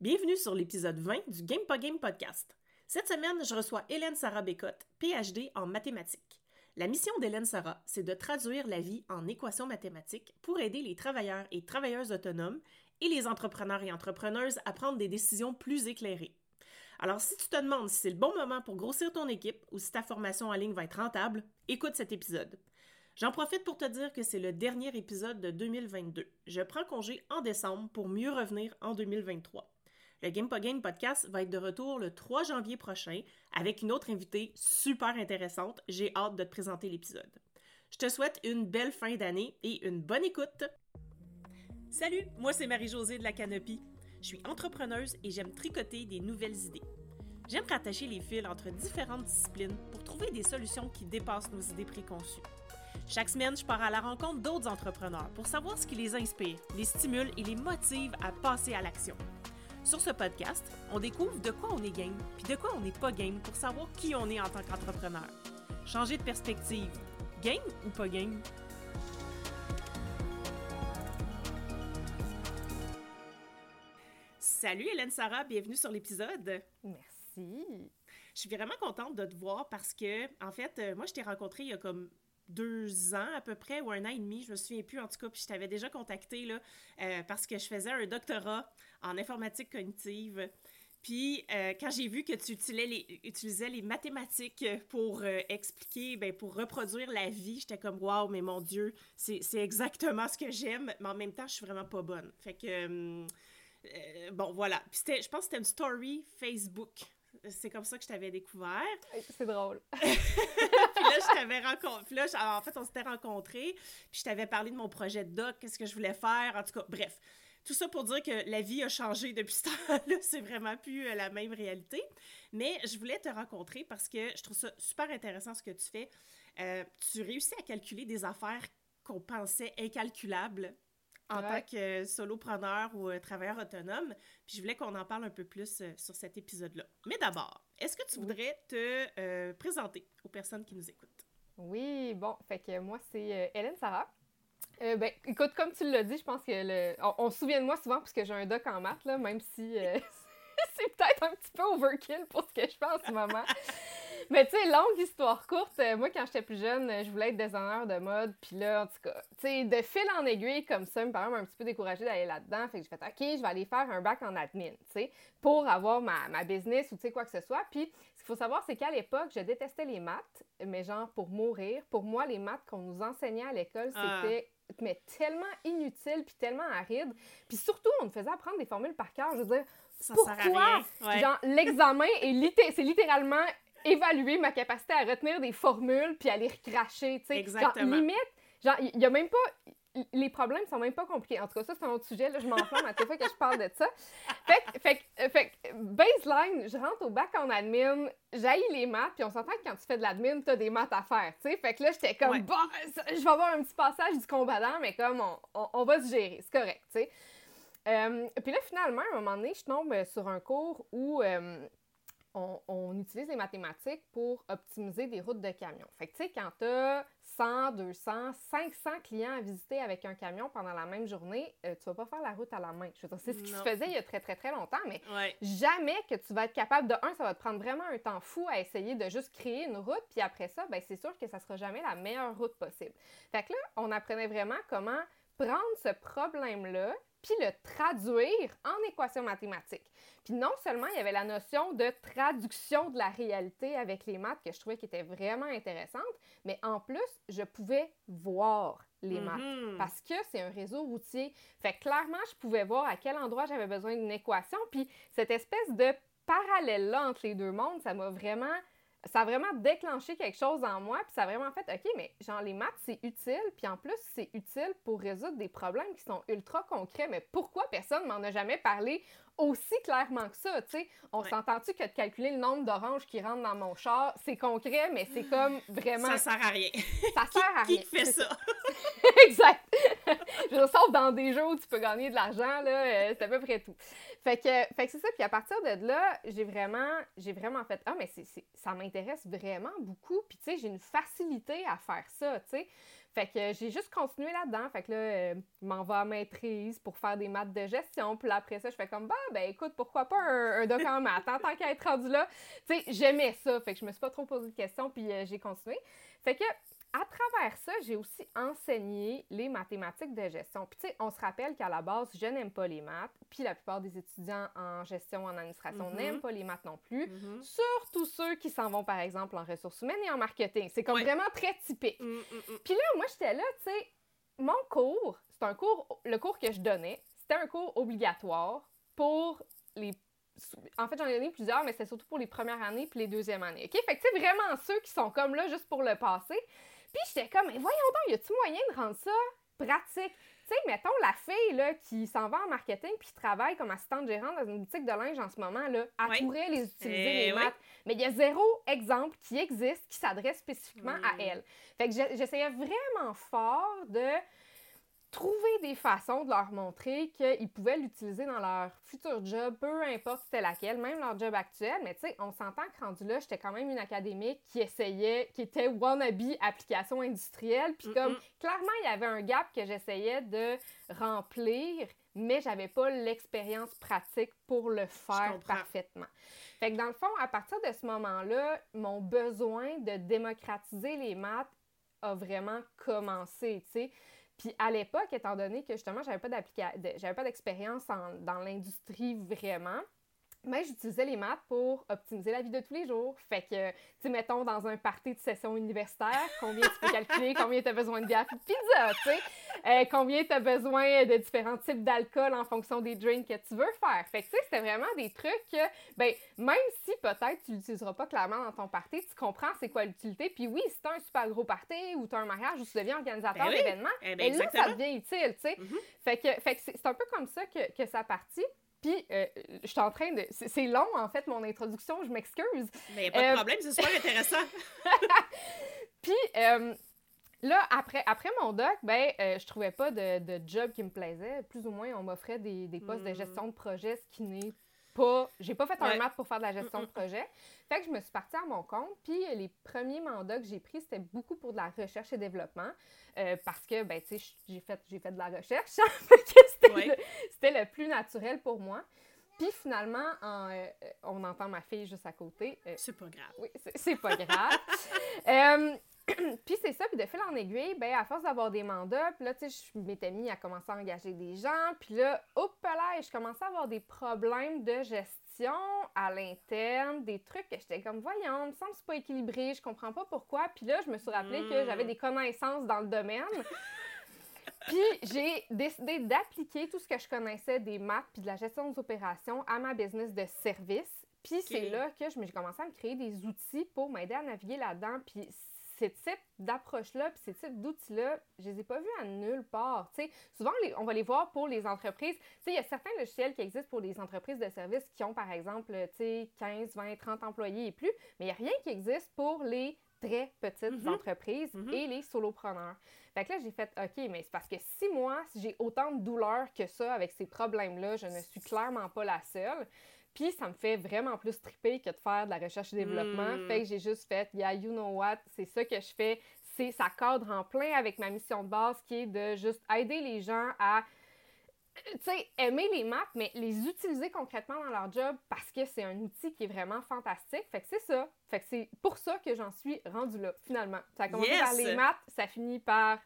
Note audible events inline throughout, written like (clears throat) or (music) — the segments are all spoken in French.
Bienvenue sur l'épisode 20 du Game Game podcast. Cette semaine, je reçois Hélène Sarah Bécotte, PhD en mathématiques. La mission d'Hélène Sarah, c'est de traduire la vie en équations mathématiques pour aider les travailleurs et travailleuses autonomes et les entrepreneurs et entrepreneuses à prendre des décisions plus éclairées. Alors, si tu te demandes si c'est le bon moment pour grossir ton équipe ou si ta formation en ligne va être rentable, écoute cet épisode. J'en profite pour te dire que c'est le dernier épisode de 2022. Je prends congé en décembre pour mieux revenir en 2023. Le Game Game podcast va être de retour le 3 janvier prochain avec une autre invitée super intéressante. J'ai hâte de te présenter l'épisode. Je te souhaite une belle fin d'année et une bonne écoute. Salut, moi c'est Marie-Josée de la Canopie. Je suis entrepreneuse et j'aime tricoter des nouvelles idées. J'aime rattacher les fils entre différentes disciplines pour trouver des solutions qui dépassent nos idées préconçues. Chaque semaine, je pars à la rencontre d'autres entrepreneurs pour savoir ce qui les inspire, les stimule et les motive à passer à l'action. Sur ce podcast, on découvre de quoi on est game, puis de quoi on n'est pas game pour savoir qui on est en tant qu'entrepreneur. Changer de perspective. Game ou pas game? Salut Hélène Sarah, bienvenue sur l'épisode. Merci. Je suis vraiment contente de te voir parce que, en fait, euh, moi, je t'ai rencontré il y a comme deux ans à peu près, ou un an et demi, je me souviens plus en tout cas, puis je t'avais déjà contacté là, euh, parce que je faisais un doctorat en informatique cognitive. Puis euh, quand j'ai vu que tu utilisais les, utilisais les mathématiques pour expliquer, ben, pour reproduire la vie, j'étais comme waouh, mais mon Dieu, c'est exactement ce que j'aime, mais en même temps, je suis vraiment pas bonne. Fait que. Hum, euh, bon, voilà. Puis je pense que c'était une story Facebook. C'est comme ça que je t'avais découvert. C'est drôle. (laughs) puis là, je t'avais rencontré. Puis là, en fait, on s'était rencontrés. Puis je t'avais parlé de mon projet de doc, qu'est-ce que je voulais faire. En tout cas, bref. Tout ça pour dire que la vie a changé depuis ce temps-là. (laughs) C'est vraiment plus euh, la même réalité. Mais je voulais te rencontrer parce que je trouve ça super intéressant ce que tu fais. Euh, tu réussis à calculer des affaires qu'on pensait incalculables en tant que solopreneur ou euh, travailleur autonome. Puis je voulais qu'on en parle un peu plus euh, sur cet épisode-là. Mais d'abord, est-ce que tu voudrais te euh, présenter aux personnes qui nous écoutent? Oui, bon, fait que moi, c'est Hélène Sarah. ben, écoute, comme tu l'as dit, je pense que le... on, se souvient de moi souvent parce que j'ai un doc en maths, là, même si (laughs) c'est peut-être un petit peu overkill pour ce que je fais en ce moment. Mais tu sais, longue histoire courte, euh, moi, quand j'étais plus jeune, euh, je voulais être designer de mode. Puis là, en tout cas, tu sais, de fil en aiguille comme ça, me paraît un petit peu découragée d'aller là-dedans. Fait que j'ai fait, OK, je vais aller faire un bac en admin, tu sais, pour avoir ma, ma business ou tu sais, quoi que ce soit. Puis ce qu'il faut savoir, c'est qu'à l'époque, je détestais les maths, mais genre pour mourir. Pour moi, les maths qu'on nous enseignait à l'école, ah. c'était mais tellement inutile puis tellement aride. Puis surtout, on nous faisait apprendre des formules par cœur. Je veux dire, ça pourquoi? Genre, l'examen, est c'est littéralement évaluer ma capacité à retenir des formules puis à les recracher, tu sais. Exactement. limite, genre, il y, a même pas... Les problèmes sont même pas compliqués. En tout cas, ça, c'est un autre sujet. Là, je m'enflamme à chaque fois que je parle de ça. Fait, fait, euh, fait baseline, je rentre au bac en admin, j'haïs les maths, puis on s'entend que quand tu fais de l'admin, t'as des maths à faire, tu sais. Fait que là, j'étais comme, bon, je vais avoir un petit passage du combattant, mais comme, on, on, va se gérer, c'est correct, tu sais. Euh, puis là, finalement, à un moment donné, je tombe sur un cours où... Euh, on, utilise les mathématiques pour optimiser des routes de camions. Fait que, tu sais, quand tu as 100, 200, 500 clients à visiter avec un camion pendant la même journée, euh, tu vas pas faire la route à la main. Je veux dire, c'est ce qui se faisait il y a très, très, très longtemps, mais jamais que tu vas être capable de, un, ça va te prendre vraiment un temps fou à essayer de juste créer une route, puis après ça, ben, c'est sûr que ça sera jamais la meilleure route possible. Fait que là, on apprenait vraiment comment prendre ce problème-là, puis le traduire en équation mathématique. Puis non seulement il y avait la notion de traduction de la réalité avec les maths que je trouvais qui était vraiment intéressante, mais en plus, je pouvais voir les maths mm-hmm. parce que c'est un réseau routier. Fait que clairement, je pouvais voir à quel endroit j'avais besoin d'une équation, puis cette espèce de parallèle-là entre les deux mondes, ça m'a vraiment ça a vraiment déclenché quelque chose en moi, puis ça a vraiment fait, OK, mais genre les maths, c'est utile, puis en plus, c'est utile pour résoudre des problèmes qui sont ultra concrets, mais pourquoi personne m'en a jamais parlé? Aussi clairement que ça, tu sais? On s'entend-tu que de calculer le nombre d'oranges qui rentrent dans mon char, c'est concret, mais c'est comme vraiment... Ça sert à rien. Ça (laughs) sert à rien. Qui fait ça? (laughs) exact! Je ressors dans des jeux où tu peux gagner de l'argent, là, euh, c'est à peu près tout. Fait que, fait que c'est ça. Puis à partir de là, j'ai vraiment, j'ai vraiment fait Ah, mais c'est, ça m'intéresse vraiment beaucoup. Puis tu sais, j'ai une facilité à faire ça, tu sais. Fait que j'ai juste continué là-dedans. Fait que là, euh, je m'en vais à maîtrise pour faire des maths de gestion. Puis là, après ça, je fais comme, bah, ben écoute, pourquoi pas un, un doc en maths, en tant qu'à être rendu là. Tu sais, j'aimais ça. Fait que je me suis pas trop posé de questions, puis euh, j'ai continué. Fait que à travers ça, j'ai aussi enseigné les mathématiques de gestion. Puis, tu sais, on se rappelle qu'à la base, je n'aime pas les maths, puis la plupart des étudiants en gestion, en administration, mm-hmm. n'aiment pas les maths non plus. Mm-hmm. Surtout ceux qui s'en vont, par exemple, en ressources humaines et en marketing. C'est comme vraiment très typique. Mm, mm, mm. Puis là, moi, j'étais là, tu sais, mon cours, c'est un cours, le cours que je donnais, c'était un cours obligatoire pour les en fait, j'en ai donné plusieurs, mais c'était surtout pour les premières années puis les deuxièmes années. OK? Fait que, tu vraiment ceux qui sont comme là juste pour le passé. Puis j'étais comme, mais voyons donc, y a-tu moyen de rendre ça pratique? Tu sais, mettons la fille là, qui s'en va en marketing puis qui travaille comme assistante gérante dans une boutique de linge en ce moment, là, elle pourrait les utiliser, eh les maths. Mais il y a zéro exemple qui existe qui s'adresse spécifiquement à hmm. elle. Fait que j'essayais vraiment fort de trouver des façons de leur montrer qu'ils pouvaient l'utiliser dans leur futur job, peu importe c'était laquelle, même leur job actuel. Mais tu sais, on s'entend que rendu là, j'étais quand même une académique qui essayait, qui était wannabe application industrielle. Puis comme, clairement, il y avait un gap que j'essayais de remplir, mais j'avais pas l'expérience pratique pour le faire parfaitement. Fait que dans le fond, à partir de ce moment-là, mon besoin de démocratiser les maths a vraiment commencé, tu sais. Puis à l'époque, étant donné que justement, j'avais pas d'expérience dans l'industrie vraiment, mais j'utilisais les maths pour optimiser la vie de tous les jours. Fait que, tu sais, mettons, dans un party de session universitaire, combien tu peux calculer, combien tu as besoin de bière et de pizza, tu sais, euh, combien tu as besoin de différents types d'alcool en fonction des drinks que tu veux faire? Fait que, tu sais, c'était vraiment des trucs que, ben, même si peut-être tu l'utiliseras pas clairement dans ton party, tu comprends c'est quoi l'utilité. Puis oui, si tu un super gros party ou tu as un mariage ou tu deviens organisateur ben d'événements, eh ben, ben là, ça devient utile, tu sais. Mm-hmm. Fait que, fait que c'est un peu comme ça que, que ça partit. Puis, euh, je suis en train de. C'est long, en fait, mon introduction, je m'excuse. Mais pas de euh, problème, c'est super intéressant. (laughs) Puis, euh, là, après, après mon doc, ben, je trouvais pas de, de, job qui me plaisait. Plus ou moins, on m'offrait des, des, postes de hmm. gestion de projet, ce qui n'est pas. J'ai pas fait un maths pour faire de la gestion de projet. Fait que je me suis partie à mon compte. Puis, les premiers mandats que j'ai pris, c'était beaucoup pour de la recherche et développement. Euh, parce que, ben, tu sais, j'ai fait, fait de la recherche. (laughs) c'était le, plus naturel pour moi. Puis finalement, euh, on entend ma fille juste à côté. Euh, c'est pas grave. Oui, c'est pas grave. (laughs) (clears throat) puis c'est ça, puis de fil en aiguille, ben à force d'avoir des mandats, puis là, tu sais, je m'étais mis à commencer à engager des gens, puis là, hop là, je commençais à avoir des problèmes de gestion à l'interne, des trucs que j'étais comme, voyons, me semble c'est pas équilibré, je comprends pas pourquoi. Puis là, je me suis rappelé que j'avais hmm. des connaissances dans le domaine. puis j'ai décidé d'appliquer tout ce que je connaissais des maths puis de la gestion des opérations à ma business de service. Puis c'est là que j'ai commencé à me créer des outils pour m'aider à naviguer là-dedans. Puis ces types d'approches-là, puis ces types d'outils-là, je les ai pas vus à nulle part. souvent, on va les voir pour les entreprises. Il y a certains logiciels qui existent pour les entreprises de services qui ont, par exemple, 15, 20, 30 employés et plus, mais il n'y a rien qui existe pour les très petites mm-hmm. entreprises mm-hmm. et les solopreneurs. Fait que là, j'ai fait OK, mais c'est parce que si moi, j'ai autant de douleur que ça avec ces problèmes-là, je ne suis clairement pas la seule. Puis ça me fait vraiment plus triper que de faire de la recherche et développement. Hmm. Fait que j'ai juste fait, yeah, you know what, c'est ça que je fais. C'est, ça cadre en plein avec ma mission de base qui est de juste aider les gens à tu sais, aimer les maths, mais les utiliser concrètement dans leur job parce que c'est un outil qui est vraiment fantastique. Fait que c'est ça. Fait que c'est pour ça que j'en suis rendue là, finalement. Ça a commencé par les maths, ça finit par...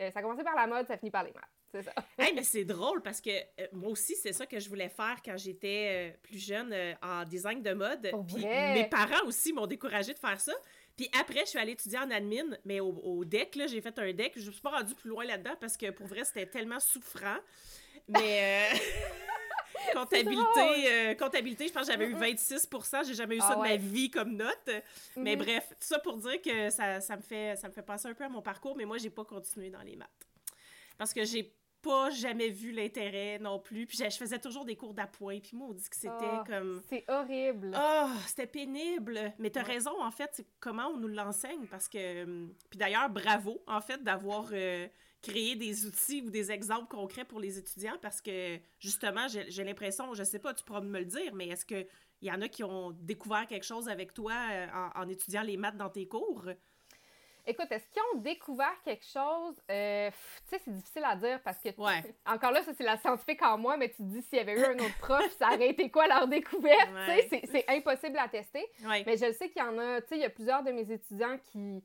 Euh, ça a commencé par la mode, ça finit par les maths. C'est ça. (laughs) mais c'est drôle parce que euh, moi aussi, c'est ça que je voulais faire quand j'étais euh, plus jeune euh, en design de mode. Puis mes parents aussi m'ont découragé de faire ça. Puis après, je suis allée étudier en admin, mais au, deck, là, j'ai fait un deck. Je ne me suis pas rendue plus loin là-dedans parce que pour vrai, c'était tellement souffrant. Mais. (laughs) comptabilité, comptabilité, je pense que j'avais eu 26 J'ai jamais eu ça ah de ma vie comme note. Mais mm-hmm. bref, tout ça pour dire que ça, ça, me fait, ça me fait passer un peu à mon parcours, mais moi, j'ai pas continué dans les maths. Parce que j'ai pas jamais vu l'intérêt non plus. Puis je faisais toujours des cours d'appoint. Puis moi, on dit que c'était ah, comme. C'est horrible. Ah, c'était pénible. Mais t'as raison, en fait, c'est comment on nous l'enseigne. Parce que. Hum, puis d'ailleurs, bravo, en fait, d'avoir. Euh, créer des outils ou des exemples concrets pour les étudiants parce que justement, j'ai l'impression, je sais pas, tu pourras me le dire, mais est-ce qu'il y en a qui ont découvert quelque chose avec toi euh, en, étudiant les maths dans tes cours? Écoute, est-ce qu'ils ont découvert quelque chose? Euh, tu sais, c'est difficile à dire parce que, encore là, ça, c'est la scientifique en moi, mais tu te dis, s'il y avait eu un autre prof, ça aurait été quoi leur découverte? Tu sais, c'est impossible à tester. Mais je sais qu'il y en a, tu sais, il y a plusieurs de mes étudiants qui,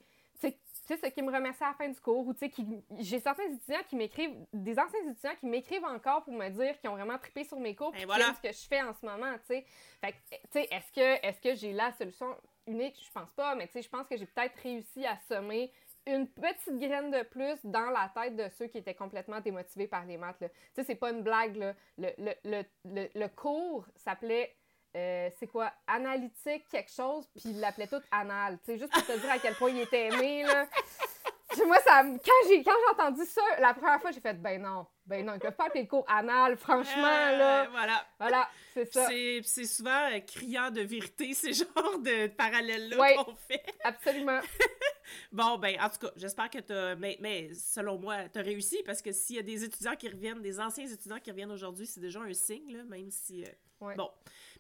tu sais, qui me remercie à la fin du cours, ou tu sais, j'ai certains étudiants qui m'écrivent, des anciens étudiants qui m'écrivent encore pour me dire qu'ils ont vraiment trippé sur mes cours, puis voilà. ce que je fais en ce moment, tu sais. Fait tu sais, est-ce que, est-ce que j'ai la solution? Unique? Je pense pas, mais tu sais, je pense que j'ai peut-être réussi à semer une petite graine de plus dans la tête de ceux qui étaient complètement démotivés par les maths. Tu sais, c'est pas une blague, là. Le, le, le, le cours s'appelait euh, c'est quoi, analytique, quelque chose, puis il l'appelait tout anal. Tu sais, juste pour te dire à quel point il était aimé, là. (laughs) Moi, ça, quand j'ai quand j'ai entendu ça, la première fois, j'ai fait, ben non, ben non, ils peuvent pas appeler le cours anal, franchement, euh, là. Voilà. Voilà, c'est ça. C'est souvent euh, criant de vérité, (laughs) ces genres de parallèles-là qu'on fait. absolument. (laughs) bon, ben, en tout cas, j'espère que tu as. Mais, mais, selon moi, tu as réussi parce que s'il y a des étudiants qui reviennent, des anciens étudiants qui reviennent aujourd'hui, c'est déjà un signe, là, même si. Bon.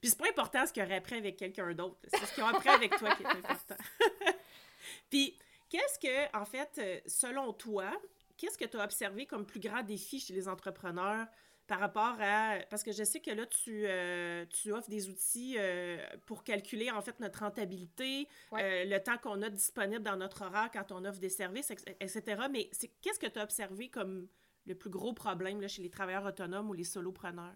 Puis c'est pas important ce qu'ils auraient appris avec quelqu'un d'autre. C'est ce qu'ils ont appris avec toi qui est important. (laughs) Puis, qu'est-ce que, en fait, euh, selon toi, qu'est-ce que tu as observé comme plus grand défi chez les entrepreneurs par rapport à. Parce que je sais que là, tu, euh, tu offres des outils euh, pour calculer, en fait, notre rentabilité, le temps qu'on a disponible dans notre horaire quand on offre des services, etc. Mais qu'est-ce que tu as observé comme le plus gros problème là, chez les travailleurs autonomes ou les solopreneurs?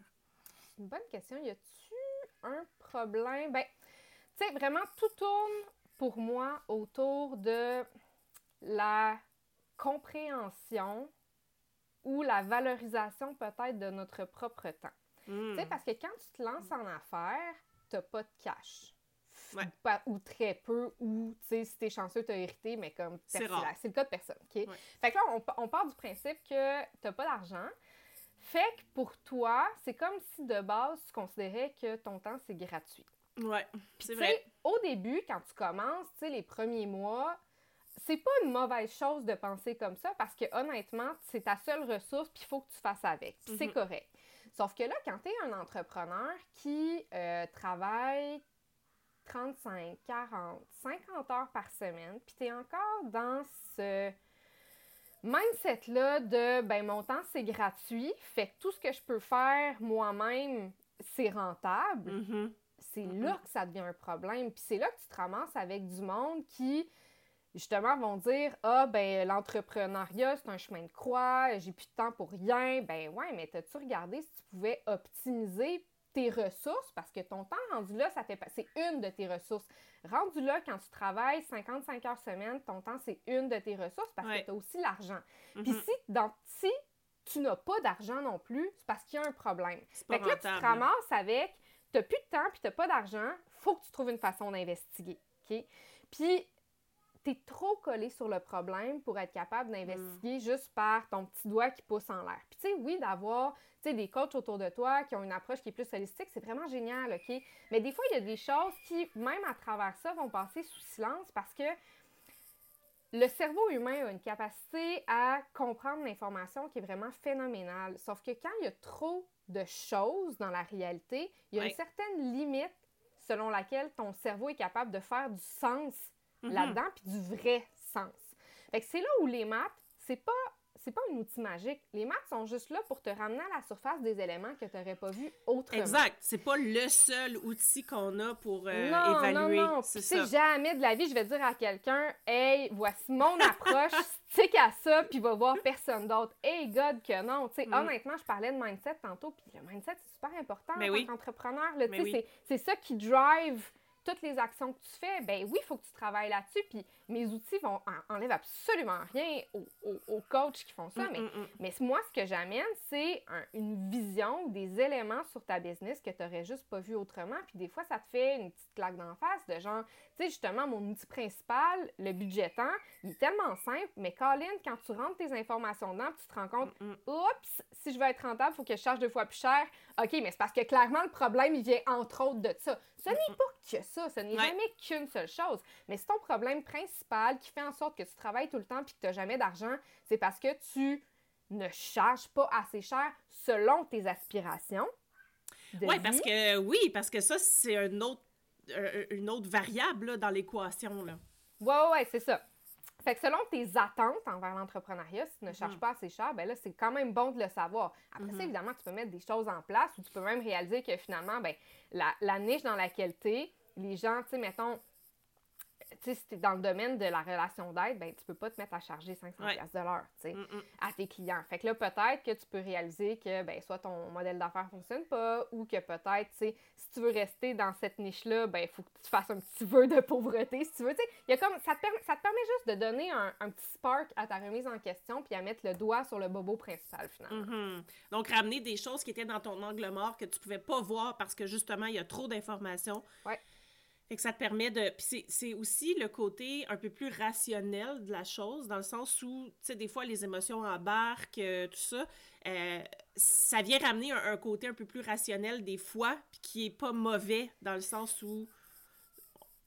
Une bonne question. Y a-tu un problème? Ben, tu sais, vraiment, tout tourne pour moi autour de la compréhension ou la valorisation peut-être de notre propre temps. Tu sais, hmm. parce que quand tu te lances en affaires, t'as pas de cash. Ou, très peu, ou, tu sais, si t'es chanceux, t'as hérité, mais comme... C'est le cas de personne, OK? Fait que là, on, on, part du principe que t'as pas d'argent, fait que pour toi, c'est comme si de base, tu considérais que ton temps, c'est gratuit. Ouais, c'est vrai. Au début, quand tu commences, tu sais, les premiers mois, c'est pas une mauvaise chose de penser comme ça parce que honnêtement, c'est ta seule ressource puis il faut que tu fasses avec. c'est mhm. correct. Sauf que là, quand tu es un entrepreneur qui euh, travaille 35, 40, 50 heures par semaine, puis tu es encore dans ce mindset-là de ben mon temps c'est gratuit, fait que tout ce que je peux faire moi-même, c'est rentable. Mm-hmm. C'est mm-hmm. là que ça devient un problème. Puis c'est là que tu te ramasses avec du monde qui justement vont dire Ah, ben, l'entrepreneuriat, c'est un chemin de croix, j'ai plus de temps pour rien. Ben, ouais, mais t'as-tu regardé si tu pouvais optimiser tes ressources? Parce que ton temps rendu là, ça fait c'est une de tes ressources. Rendu là, quand tu travailles 55 heures semaine, ton temps, c'est une de tes ressources parce que tu as aussi l'argent. Puis mhm. si, dans, si tu n'as pas d'argent non plus, c'est parce qu'il y a un problème. Fait que là, tu te ramasses avec, tu n'as plus de temps puis tu n'as pas d'argent, faut que tu trouves une façon d'investiguer. OK? Puis tu es trop collé sur le problème pour être capable d'investiguer mm. juste par ton petit doigt qui pousse en l'air. Puis tu sais, oui, d'avoir des coachs autour de toi qui ont une approche qui est plus holistique, c'est vraiment génial, OK? Mais des fois, il y a des choses qui, même à travers ça, vont passer sous silence parce que le cerveau humain a une capacité à comprendre l'information qui est vraiment phénoménale. Sauf que quand il y a trop de choses dans la réalité, il y a une certaine limite selon laquelle ton cerveau est capable de faire du sens mm-hmm. là-dedans, puis du vrai sens. Fait que c'est là où les maths, c'est pas c'est pas un outil magique. Les maths sont juste là pour te ramener à la surface des éléments que tu n'aurais pas vus autrement. Exact. C'est pas le seul outil qu'on a pour euh, non, évaluer. Non, non, C'est jamais de la vie, je vais dire à quelqu'un Hey, voici mon approche, (laughs) stick à ça, puis va voir personne d'autre. Hey, God, que non. Tu sais, mm. honnêtement, je parlais de mindset tantôt, puis le mindset, c'est super important Mais en tant qu'entrepreneur. C'est ça qui drive toutes les actions que tu fais, ben oui, il faut que tu travailles là-dessus. Puis mes outils vont enlèvent absolument rien aux, coachs qui font ça. Mm, mais, mm, mm. mais moi, ce que j'amène, c'est une vision, des éléments sur ta business que tu n'aurais juste pas vu autrement. Puis des fois, ça te fait une petite claque d'en face de genre, tu sais, justement, mon outil principal, le budgetant, il est tellement simple, mais Colin, quand tu rentres tes informations dedans, tu te rends compte, oups, si je veux être rentable, il faut que je charge deux fois plus cher. OK, mais c'est parce que clairement, le problème, il vient entre autres de ça. Ce n'est pas que ça, ce n'est jamais qu'une seule chose. Mais c'est ton problème principal qui fait en sorte que tu travailles tout le temps puis que tu n'as jamais d'argent, c'est parce que tu ne charge pas assez cher selon tes aspirations. Oui, parce que oui, parce que ça, c'est un autre, une autre variable dans l'équation. Oui, oui, ouais, c'est ça. Fait que selon tes attentes envers l'entrepreneuriat, si tu ne charges mm. pas assez cher, ben là, c'est quand même bon de le savoir. Après ça, mm-hmm. évidemment, tu peux mettre des choses en place ou tu peux même réaliser que finalement, ben, la, la niche dans laquelle tu es, les gens, tu sais, mettons, tu sais, si tu es dans le domaine de la relation d'aide, ben, tu peux pas te mettre à charger 500 de l'heure, tu sais, mm, mm. à tes clients. Fait que là, peut-être que tu peux réaliser que, ben, soit ton modèle d'affaires fonctionne pas ou que peut-être, tu sais, si tu veux rester dans cette niche-là, ben, il faut que tu fasses un petit vœu de pauvreté, si tu veux, tu sais. Il y a comme, ça te, permet, ça te permet juste de donner un, petit spark à ta remise en question puis à mettre le doigt sur le bobo principal, finalement. Mm-hmm. Donc, ramener des choses qui étaient dans ton angle mort que tu pouvais pas voir parce que, justement, il y a trop d'informations. Ouais. Fait que ça te permet de. Puis c'est aussi le côté un peu plus rationnel de la chose, dans le sens où, tu sais, des fois, les émotions embarquent, euh, tout ça. Euh, ça vient ramener un, côté un peu plus rationnel des fois, puis qui est pas mauvais, dans le sens où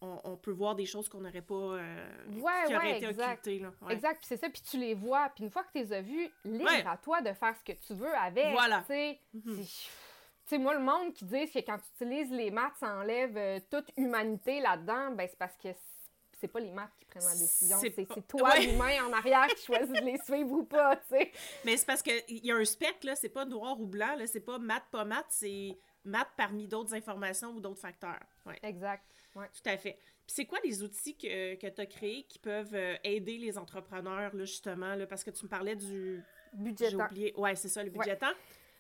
on, peut voir des choses qu'on n'aurait pas. Euh, ouais, qui auraient été exact. Là. Exact, puis c'est ça, puis tu les vois, puis une fois que tu les as vus, libre à toi de faire ce que tu veux avec. Voilà. Tu sais, mhm sais, moi, le monde qui dit que quand tu utilises les maths, ça enlève euh, toute humanité là-dedans, ben c'est parce que c'est pas les maths qui prennent la décision, c'est toi, l'humain en arrière, qui choisit de les suivre ou pas, tu sais. Mais c'est parce qu'il y a un spectre, là, c'est pas noir ou blanc, là, c'est pas maths, pas maths, c'est maths parmi d'autres informations ou d'autres facteurs. Ouais. Exact. Ouais. Tout à fait. Puis c'est quoi les outils que, que tu as créés qui peuvent euh, aider les entrepreneurs, là, justement, là, parce que tu me parlais du... Budget oublié. Ouais, c'est ça, le temps.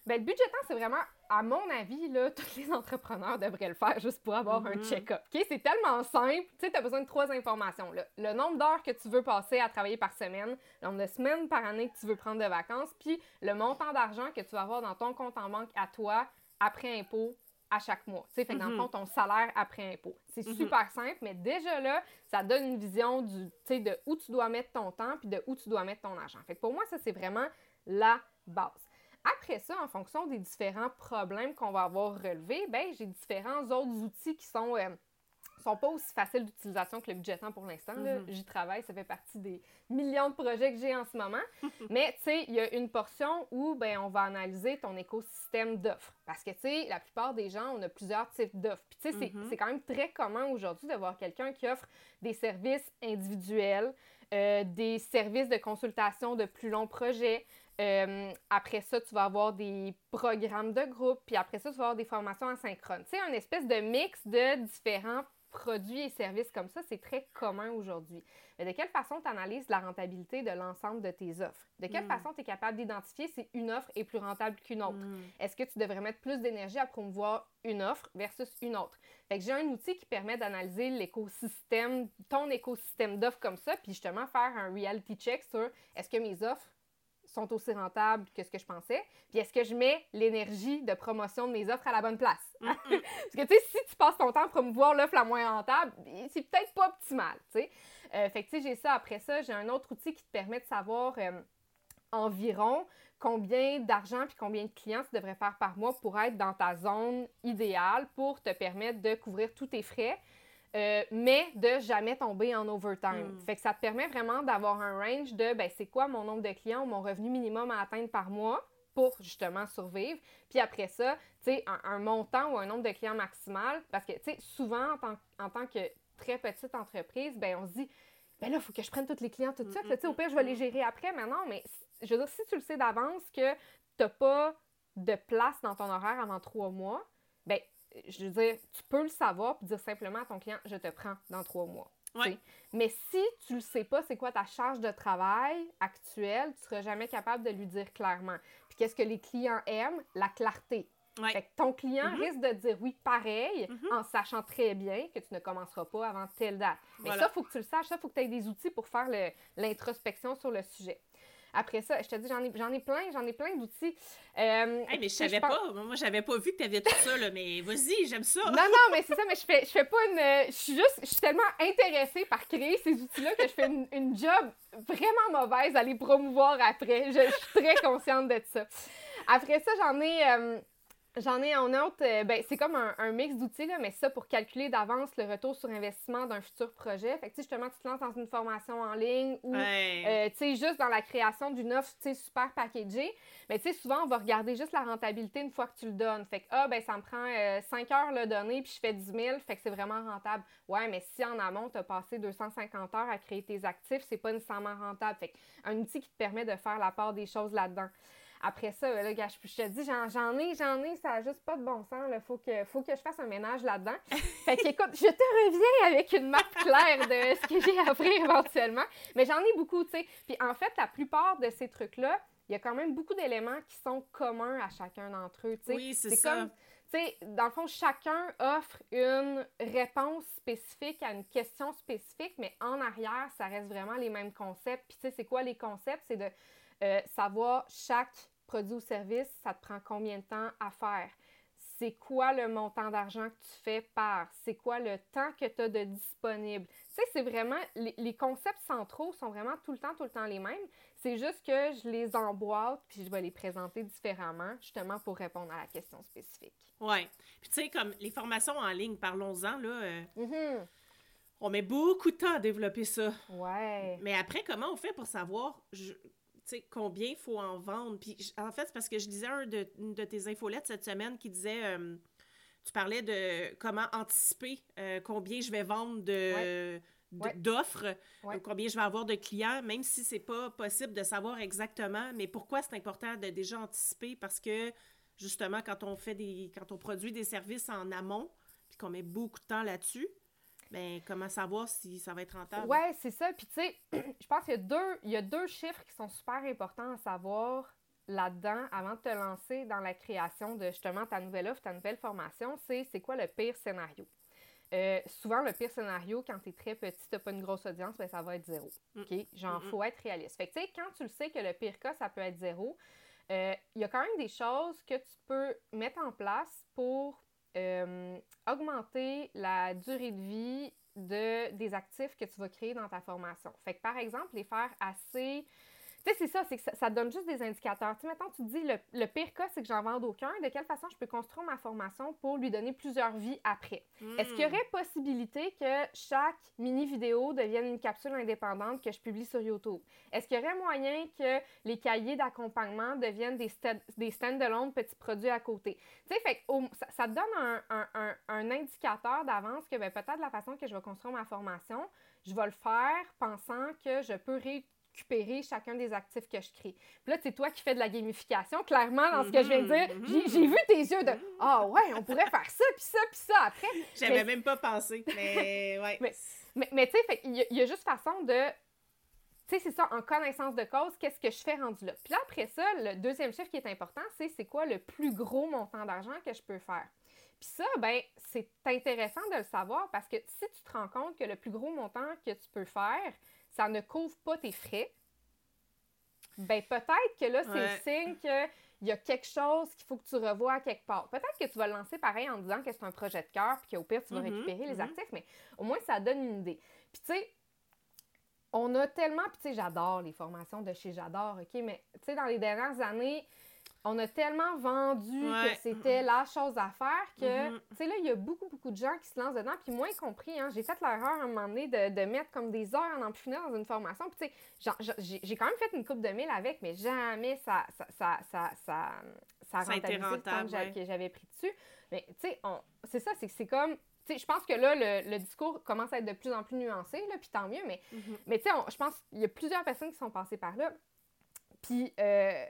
Ben, le budget temps, c'est vraiment, à mon avis, là, (laughs) tous les entrepreneurs devraient le faire juste pour avoir un mm-hmm. check-up. C'est tellement simple. Tu sais, tu as besoin de trois informations. Le nombre d'heures que tu veux passer à travailler par semaine, le nombre de semaines par année que tu veux prendre de vacances, puis le montant d'argent que tu vas avoir dans ton compte en banque à toi après impôt à chaque mois. Tu sais, fait que dans le mm-hmm. fond, ton salaire après impôt. C'est mm-hmm. super simple, mais déjà là, ça donne une vision du, tu sais, de où tu dois mettre ton temps puis de où tu dois mettre ton argent. Fait que pour moi, ça, c'est vraiment la base. Après ça, en fonction des différents problèmes qu'on va avoir relevés, ben, j'ai différents autres outils qui sont, euh, sont pas aussi faciles d'utilisation que le budget temps pour l'instant. Mm-hmm. J'y travaille, ça fait partie des millions de projets que j'ai en ce moment. (laughs) Mais tu sais, il y a une portion où ben, on va analyser ton écosystème d'offres. Parce que tu sais, la plupart des gens, on a plusieurs types d'offres. Puis tu sais, mm-hmm. c'est quand même très commun aujourd'hui de voir quelqu'un qui offre des services individuels, euh, des services de consultation de plus longs projets, euh, après ça, tu vas avoir des programmes de groupe, puis après ça, tu vas avoir des formations asynchrone. Tu sais, un espèce de mix de différents produits et services comme ça, c'est très commun aujourd'hui. Mais de quelle façon tu analyses la rentabilité de l'ensemble de tes offres? De quelle hmm. façon tu es capable d'identifier si une offre est plus rentable qu'une autre? Hmm. Est-ce que tu devrais mettre plus d'énergie à promouvoir une offre versus une autre? Fait que j'ai un outil qui permet d'analyser l'écosystème, ton écosystème d'offres comme ça, puis justement faire un reality check sur est-ce que mes offres sont aussi rentables que ce que je pensais? Puis est-ce que je mets l'énergie de promotion de mes offres à la bonne place? (laughs) Parce que, tu sais, si tu passes ton temps à promouvoir l'offre la moins rentable, c'est peut-être pas optimal, tu sais. Euh, fait que, tu sais, j'ai ça. Après ça, j'ai un autre outil qui te permet de savoir euh, environ combien d'argent puis combien de clients tu devrais faire par mois pour être dans ta zone idéale pour te permettre de couvrir tous tes frais. Euh, mais de jamais tomber en overtime. Hmm. Fait que ça te permet vraiment d'avoir un range de ben, c'est quoi mon nombre de clients ou mon revenu minimum à atteindre par mois pour justement survivre. Puis après ça, tu sais, un, montant ou un nombre de clients maximal. Parce que, tu sais, souvent, en tant, en tant, que très petite entreprise, ben on se dit, ben là, il faut que je prenne tous les clients tout de suite. Tu sais, au pire, je vais les gérer après. Mais non, mais je veux dire, si tu le sais d'avance que tu n'as pas de place dans ton horaire avant trois mois, ben je veux dire, tu peux le savoir et dire simplement à ton client, je te prends dans trois mois. Mais si tu ne sais pas c'est quoi ta charge de travail actuelle, tu ne seras jamais capable de lui dire clairement. Puis qu'est-ce que les clients aiment? La clarté. ton client mm-hmm. risque de dire oui pareil mm-hmm. en sachant très bien que tu ne commenceras pas avant telle date. Mais ça, il faut que tu le saches, ça, il faut que tu aies des outils pour faire l'introspection sur le sujet. Après ça, je te dis, j'en ai, j'en ai plein, j'en ai plein d'outils. Euh, mais je savais pas. Moi, j'avais pas vu que tu avais tout ça, là, mais vas-y, j'aime ça. Non, non, mais c'est ça, mais je fais, je fais pas une. Je suis juste, je suis tellement intéressée par créer ces outils-là que je fais une, job vraiment mauvaise à les promouvoir après. Je, suis très consciente de ça. Après ça, j'en ai. Euh, J'en ai un autre, euh, ben, c'est comme un, mix d'outils, là, mais ça pour calculer d'avance le retour sur investissement d'un futur projet. Fait que, justement, tu te lances dans une formation en ligne ou, euh, tu sais, juste dans la création d'une offre, super packagée. Mais, souvent, on va regarder juste la rentabilité une fois que tu le donnes. Fait que, ah, ben, ça me prend 5 euh, heures le donner, puis je fais 10 000, fait que c'est vraiment rentable. Ouais, mais si en amont, tu as passé 250 heures à créer tes actifs, c'est pas nécessairement rentable. Fait que, un outil qui te permet de faire la part des choses là-dedans. Après ça, là, gars, je, te dis, j'en ai, j'en ai, ça n'a juste pas de bon sens. Il faut que, faut que je fasse un ménage là-dedans. (laughs) fait qu'écoute, je te reviens avec une map claire de ce que j'ai appris éventuellement. Mais j'en ai beaucoup, tu sais. Puis en fait, la plupart de ces trucs-là, il y a quand même beaucoup d'éléments qui sont communs à chacun d'entre eux. tu sais. Oui, c'est ça. Comme, tu sais, dans le fond, chacun offre une réponse spécifique à une question spécifique, mais en arrière, ça reste vraiment les mêmes concepts. Puis, tu sais, c'est quoi les concepts? C'est de euh, savoir chaque produit ou service, ça te prend combien de temps à faire? C'est quoi le montant d'argent que tu fais par? C'est quoi le temps que tu as de disponible? Tu sais, c'est vraiment, les, concepts centraux sont vraiment tout le temps, tout le temps les mêmes. C'est juste que je les emboîte puis je vais les présenter différemment, justement pour répondre à la question spécifique. Oui. Puis tu sais, comme les formations en ligne, parlons-en, là. Euh, mm-hmm. On met beaucoup de temps à développer ça. Ouais. Mais après, comment on fait pour savoir combien il faut en vendre. Puis en fait, c'est parce que je disais un de, de tes infolettes cette semaine qui disait euh, tu parlais de comment anticiper euh, combien je vais vendre de. d'offres, combien je vais avoir de clients, même si c'est pas possible de savoir exactement, mais pourquoi c'est important de déjà anticiper? Parce que justement quand on fait des quand on produit des services en amont puis qu'on met beaucoup de temps là-dessus, ben, comment savoir si ça va être rentable? Ouais, c'est ça. Puis, tu sais, (clears throat) je pense qu'il y, a deux, il y a deux chiffres qui sont super importants à savoir là-dedans avant de te lancer dans la création de justement ta nouvelle offre, ta nouvelle formation. C'est c'est quoi le pire scénario? Euh, souvent, le pire scénario, quand tu es très petit, tu n'as pas une grosse audience, ben, ça va être zéro. Mm. OK? Genre, il faut être réaliste. Fait que, tu sais, quand tu le sais que le pire cas, ça peut être zéro, euh, il y a quand même des choses que tu peux mettre en place pour euh, augmenter la durée de vie de, des actifs que tu vas créer dans ta formation. Fait que, par exemple, les faire assez tu sais, c'est ça, c'est que ça, donne juste des indicateurs. Tu sais, maintenant, tu te dis, le, pire cas, c'est que j'en vende aucun. De quelle façon je peux construire ma formation pour lui donner plusieurs vies après? Est-ce qu'il y aurait possibilité que chaque mini-vidéo devienne une capsule indépendante que je publie sur YouTube? Est-ce qu'il y aurait moyen que les cahiers d'accompagnement deviennent des, des stand-alone petits produits à côté? Tu sais, fait ça, ça, te donne un, un, indicateur d'avance que ben, peut-être la façon que je vais construire ma formation, je vais le faire pensant que je peux réutiliser récupérer chacun des actifs que je crée. Puis là, c'est toi qui fais de la gamification, clairement, dans ce que je viens de dire. Mm-hmm. J'ai vu tes yeux de « Ah ouais, on pourrait faire ça, puis ça, puis ça après. » J'avais même pas pensé, mais (laughs) ouais. mais, mais, tu sais, il y, a juste façon de... Tu sais, c'est ça, en connaissance de cause, qu'est-ce que je fais rendu là? Puis là, après ça, le deuxième chiffre qui est important, c'est c'est quoi le plus gros montant d'argent que je peux faire? Puis ça, ben, c'est intéressant de le savoir parce que si tu te rends compte que le plus gros montant que tu peux faire, ça ne couvre pas tes frais, ben peut-être que là, c'est signe qu'il y a quelque chose qu'il faut que tu revoies à quelque part. Peut-être que tu vas le lancer pareil en disant que c'est un projet de cœur, puis qu'au pire, tu vas mm-hmm, récupérer les mm-hmm. actifs, mais au moins, ça donne une idée. Puis tu sais, on a tellement, puis tu sais, j'adore les formations de chez J'adore, OK, mais tu sais, dans les dernières années, on a tellement vendu que c'était la chose à faire que, mm-hmm. tu sais, là, il y a beaucoup, beaucoup de gens qui se lancent dedans, puis moi y compris, hein, j'ai fait l'erreur à un moment donné de, mettre comme des heures en finir dans une formation, puis tu sais, j'ai quand même fait une coupe de mille avec, mais jamais ça, ça, ça, ça, ça, ça, rentabilisé le temps que j'avais pris dessus. Mais, tu sais, c'est ça, c'est que c'est comme je pense que là, le, discours commence à être de plus en plus nuancé, là, puis tant mieux, mais, mm-hmm. mais tu sais, je pense qu'il y a plusieurs personnes qui sont passées par là. Puis, euh,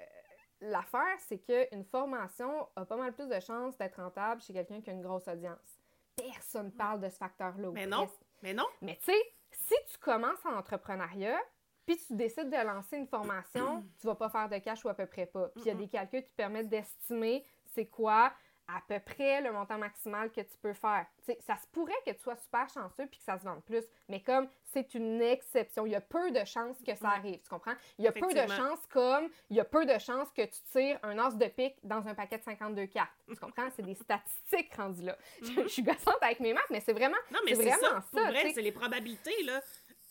l'affaire, c'est qu'une formation a pas mal plus de chances d'être rentable chez quelqu'un qui a une grosse audience. Personne ne parle de ce facteur-là. Mais non, mais non. Mais tu sais, si tu commences en entrepreneuriat, puis tu décides de lancer une formation, (clears throat) tu vas pas faire de cash ou à peu près pas. Puis il y a des calculs qui permettent d'estimer c'est quoi à peu près le montant maximal que tu peux faire. ça se pourrait que tu sois super chanceux puis que ça se vende plus, mais comme c'est une exception, il y a peu de chances que ça arrive, tu comprends? Il y a peu de chances comme il y a peu de chances que tu tires un os de pique dans un paquet de 52 cartes. Tu comprends? C'est des (laughs) statistiques rendues là. je, suis gossante avec mes maths, mais c'est vraiment, non, mais c'est vraiment ça. c'est les probabilités, là.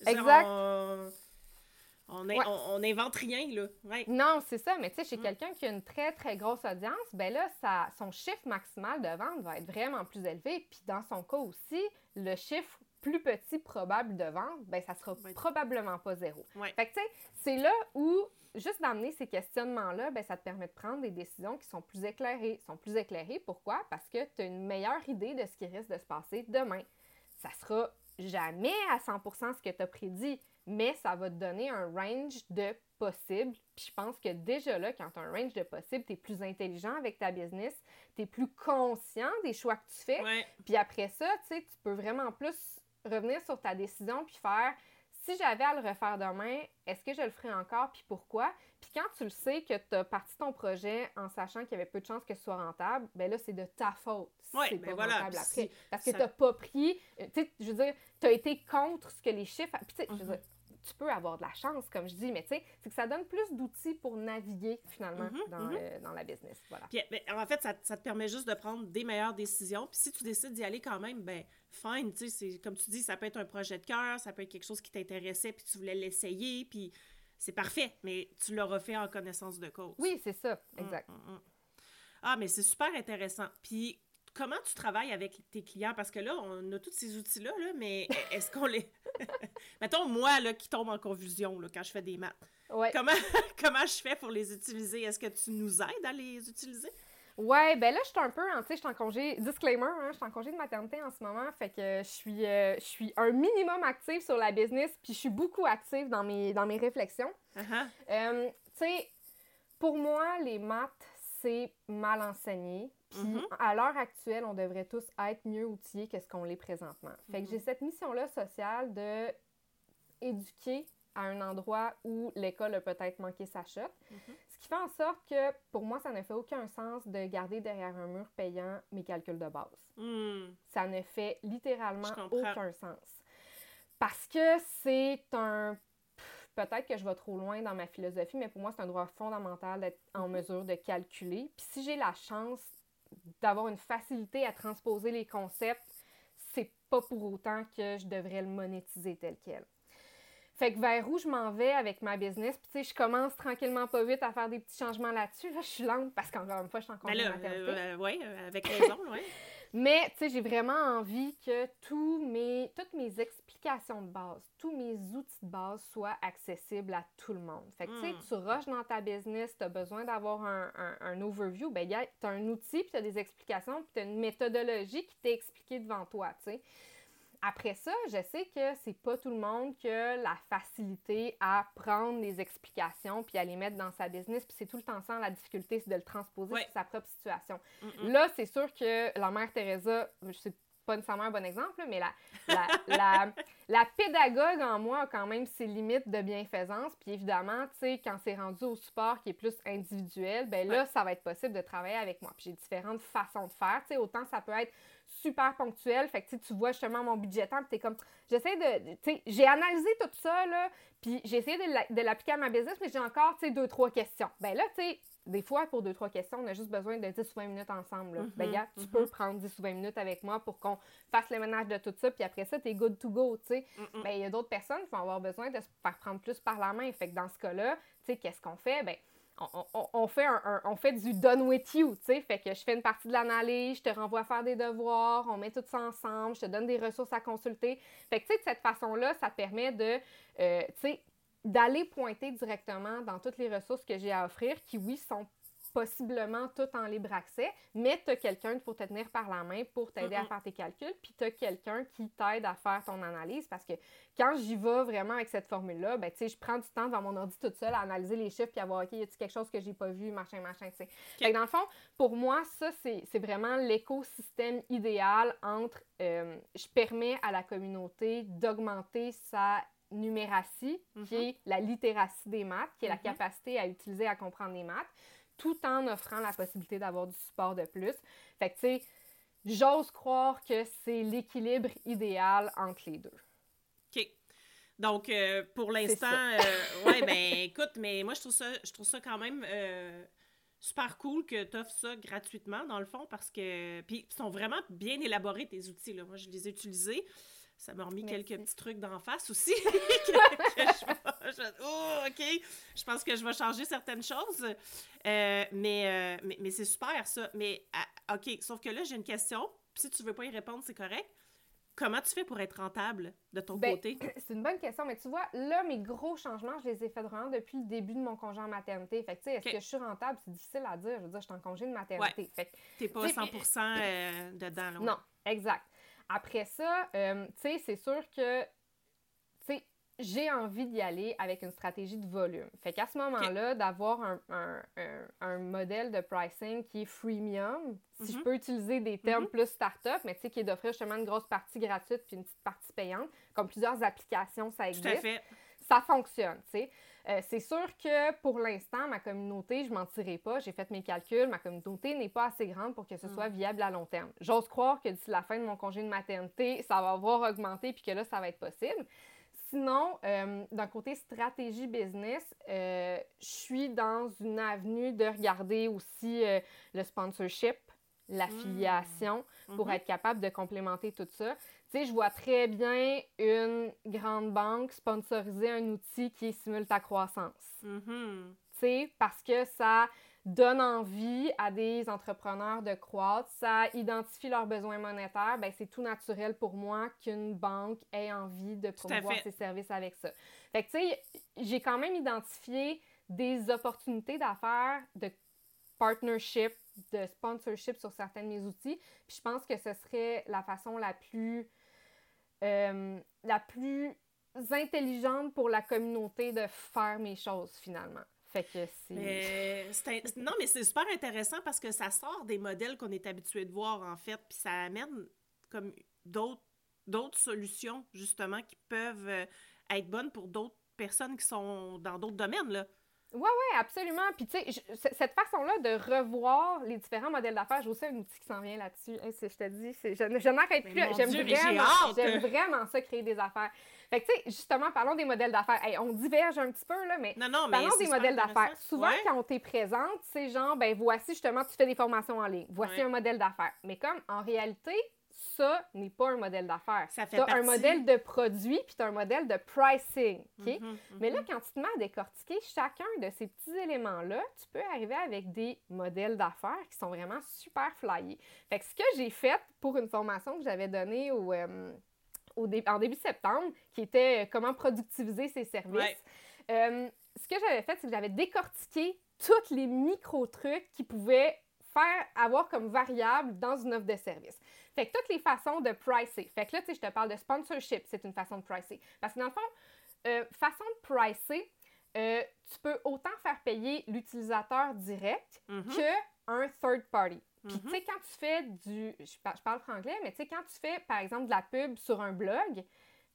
Exact On n'invente rien, là. Non, c'est ça. Mais tu sais, chez mm. quelqu'un qui a une très, très grosse audience, ben là, ça, son chiffre maximal de vente va être vraiment plus élevé. Puis dans son cas aussi, le chiffre plus petit probable de vente, ben ça sera probablement pas zéro. Fait que tu sais, c'est là où juste d'amener ces questionnements-là, ben, ça te permet de prendre des décisions qui sont plus éclairées. sont plus éclairées, pourquoi? Parce que tu as une meilleure idée de ce qui risque de se passer demain. Ça sera jamais à 100% ce que tu as prédit, mais ça va te donner un range de possibles. Puis je pense que déjà là, quand tu as un range de possibles, tu es plus intelligent avec ta business, tu es plus conscient des choix que tu fais. Puis après ça, tu sais, tu peux vraiment plus revenir sur ta décision puis faire si j'avais à le refaire demain, est-ce que je le ferais encore, puis pourquoi? Puis quand tu le sais que tu as parti ton projet en sachant qu'il y avait peu de chances que ce soit rentable, ben là, c'est de ta faute. Oui, c'est ben pas rentable après. Parce que tu n'as pas pris, euh, tu sais, je veux dire, tu as été contre ce que les chiffres. Puis tu sais, je veux mm-hmm. dire, tu peux avoir de la chance, comme je dis, mais tu sais, c'est que ça donne plus d'outils pour naviguer finalement mm-hmm, dans. Euh, dans, la business. Voilà. Puis, ben, en fait, ça, ça, te permet juste de prendre des meilleures décisions. Puis si tu décides d'y aller quand même, ben fine, tu sais, comme tu dis, ça peut être un projet de cœur, ça peut être quelque chose qui t'intéressait, puis tu voulais l'essayer, puis c'est parfait, mais tu l'auras fait en connaissance de cause. Oui, c'est ça, mm, exact. Mm, mm. Ah, mais c'est super intéressant. Puis comment tu travailles avec tes clients? Parce que là, on a tous ces outils-là, là, mais (laughs) est-ce qu'on les... (laughs) Mettons, moi, là, qui tombe en confusion là, quand je fais des maths. Comment, (laughs) comment je fais pour les utiliser? Est-ce que tu nous aides à les utiliser? Ouais, ben là, je suis un peu, tu sais, je suis en congé, disclaimer, hein, je suis en congé de maternité en ce moment, fait que je suis, euh, je suis un minimum active sur la business, puis je suis beaucoup active dans mes, dans mes réflexions. Uh-huh. Euh, tu sais, pour moi, les maths, c'est mal enseigné, puis mm-hmm. à l'heure actuelle, on devrait tous être mieux outillés que ce qu'on l'est présentement. Fait que j'ai mm-hmm. cette mission-là sociale de éduquer à un endroit où l'école a peut-être manqué sa shot. Mm-hmm. Ce qui fait en sorte que pour moi, ça ne fait aucun sens de garder derrière un mur payant mes calculs de base. Hmm. Ça ne fait littéralement aucun sens. Parce que c'est un peut-être que je vais trop loin dans ma philosophie, mais pour moi, c'est un droit fondamental d'être en mesure de calculer. Puis si j'ai la chance d'avoir une facilité à transposer les concepts, c'est pas pour autant que je devrais le monétiser tel quel. Fait que vers où je m'en vais avec ma business, puis tu sais, je commence tranquillement pas vite à faire des petits changements là-dessus. Là, je suis lente parce qu'encore une fois, je suis encore ben euh, Oui, euh, avec raison, oui. (laughs) Mais, tu sais, j'ai vraiment envie que tous mes, toutes mes explications de base, tous mes outils de base soient accessibles à tout le monde. Fait que, tu sais, hmm. tu rushes dans ta business, tu as besoin d'avoir un, un, overview, ben, tu as un outil, puis tu as des explications, puis tu as une méthodologie qui t'est expliquée devant toi, tu sais. Après ça, je sais que c'est pas tout le monde qui a la facilité à prendre des explications puis à les mettre dans sa business, puis c'est tout le temps ça la difficulté, c'est de le transposer sur sa propre situation. Là, c'est sûr que la mère Teresa, sais pas nécessairement un bon exemple, mais la, la, la, (laughs) la, pédagogue en moi a quand même ses limites de bienfaisance. Puis évidemment, tu sais, quand c'est rendu au support qui est plus individuel, ben là, ça va être possible de travailler avec moi. Puis j'ai différentes façons de faire. Tu sais, autant ça peut être super ponctuel. Fait que tu vois justement mon budget temps, t'es comme, j'essaie de, tu sais, j'ai analysé tout ça, là, puis j'ai essayé de l'appliquer à ma business, mais j'ai encore, tu sais, deux, trois questions. Ben là, tu sais, des fois, pour deux, trois questions, on a juste besoin de 10 ou 20 minutes ensemble. Ben, gars, tu peux prendre 10 ou 20 minutes avec moi pour qu'on fasse le ménage de tout ça, puis après ça, t'es good to go, tu sais. Ben, il y a d'autres personnes qui vont avoir besoin de se faire prendre plus par la main. Fait que dans ce cas-là, tu sais, qu'est-ce qu'on fait? Ben, on, fait on fait du done with you, tu sais. Fait que je fais une partie de l'analyse, je te renvoie à faire des devoirs, on met tout ça ensemble, je te donne des ressources à consulter. Fait que, tu sais, de cette façon-là, ça permet de, euh, tu sais, d'aller pointer directement dans toutes les ressources que j'ai à offrir qui, oui, sont possiblement tout en libre accès, mais tu as quelqu'un pour te tenir par la main pour t'aider à faire tes calculs, puis tu as quelqu'un qui t'aide à faire ton analyse parce que quand j'y vais vraiment avec cette formule-là, ben, tu sais, je prends du temps devant mon ordi toute seule à analyser les chiffres puis à voir, OK, y a quelque chose que j'ai pas vu, machin, machin, tu sais. dans le fond, pour moi, ça, c'est vraiment l'écosystème idéal entre euh, je permets à la communauté d'augmenter sa numératie, qui mm-hmm. est la littératie des maths, qui est la mm-hmm. capacité à utiliser, à comprendre les maths, tout en offrant la possibilité d'avoir du support de plus. Fait que, tu sais, j'ose croire que c'est l'équilibre idéal entre les deux. OK. Donc, euh, pour l'instant, euh, ouais, ben (laughs) écoute, mais moi, je trouve ça, je trouve ça quand même euh, super cool que tu offres ça gratuitement, dans le fond, parce que. Puis, ils sont vraiment bien élaborés, tes outils, là. Moi, je les ai utilisés. Ça m'a remis quelques petits trucs d'en face aussi (laughs) que, oh, OK, je pense que je vais changer certaines choses. Euh, mais mais, mais c'est super, ça. Mais, ah, OK, sauf que là, j'ai une question. Si tu veux pas y répondre, c'est correct. Comment tu fais pour être rentable de ton ben, côté? (clears throat) C'est une bonne question, mais tu vois, là, mes gros changements, je les ai faits vraiment depuis le début de mon congé en maternité. Fait que, tu sais, est-ce que je suis rentable? C'est difficile à dire. Je veux dire, je suis en congé de maternité. Ouais. T'es pas 100% euh, dedans, là. Non, exact. Après ça, euh, tu sais, c'est sûr que, tu sais, j'ai envie d'y aller avec une stratégie de volume. Fait qu'à ce moment-là, d'avoir un, un, un, modèle de pricing qui est freemium, si je mhm. peux utiliser des termes mhm. plus start-up, mais tu sais, qui est d'offrir justement une grosse partie gratuite puis une petite partie payante, comme plusieurs applications, ça existe. Ça fonctionne, tu sais. Euh, c'est sûr que pour l'instant, ma communauté, je m'en tirerai pas, j'ai fait mes calculs, ma communauté n'est pas assez grande pour que ce soit mm. viable à long terme. J'ose croire que d'ici la fin de mon congé de maternité, ça va avoir augmenté puis que là, ça va être possible. Sinon, euh, d'un côté stratégie business, euh, je suis dans une avenue de regarder aussi le sponsorship, l'affiliation, mm. pour mm-hmm. être capable de complémenter tout ça. Tu sais, je vois très bien une grande banque sponsoriser un outil qui simule ta croissance. Mm-hmm. Tu sais, parce que ça donne envie à des entrepreneurs de croître, ça identifie leurs besoins monétaires, ben c'est tout naturel pour moi qu'une banque ait envie de promouvoir ses services avec ça. Fait que, tu sais, j'ai quand même identifié des opportunités d'affaires, de partnership, de sponsorship sur certains de mes outils. Puis je pense que ce serait la façon la plus, euh, la plus intelligente pour la communauté de faire mes choses finalement. Fait que c'est. non, mais c'est super intéressant parce que ça sort des modèles qu'on est habitué de voir, en fait, puis ça amène comme d'autres d'autres solutions, justement, qui peuvent euh, être bonnes pour d'autres personnes qui sont dans d'autres domaines, là. Oui, oui, absolument. Puis, tu sais, cette façon-là de revoir les différents modèles d'affaires, j'ai aussi un outil qui s'en vient là-dessus. je te dis, je, je n'arrête plus. J'aime vraiment, j'aime vraiment ça, créer des affaires. Fait que, tu sais, justement, parlons des modèles d'affaires. on diverge un petit peu, là, mais, parlons des modèles d'affaires. Souvent, quand on t'est présente, c'est genre, ben voici, justement, tu fais des formations en ligne. Voici un modèle d'affaires. Mais comme, en réalité, ça n'est pas un modèle d'affaires. Ça fait un modèle de produit, puis tu as un modèle de pricing, OK? Mm-hmm, mm-hmm. Mais là, quand tu te mets à décortiquer chacun de ces petits éléments-là, tu peux arriver avec des modèles d'affaires qui sont vraiment super flyés. Fait que ce que j'ai fait pour une formation que j'avais donnée au... Euh, en début septembre, qui était euh, comment productiviser ses services. Euh, ce que j'avais fait, c'est que j'avais décortiqué tous les micro-trucs qui pouvaient faire avoir comme variable dans une offre de service. Fait que toutes les façons de pricer. Fait que là, tu sais, je te parle de sponsorship, c'est une façon de pricer. Parce que dans le fond, euh, façon de pricer, tu peux autant faire payer l'utilisateur direct mm-hmm. qu'un third party. Puis, tu sais, quand tu fais du. Je, parle franglais, mais tu sais, quand tu fais, par exemple, de la pub sur un blog,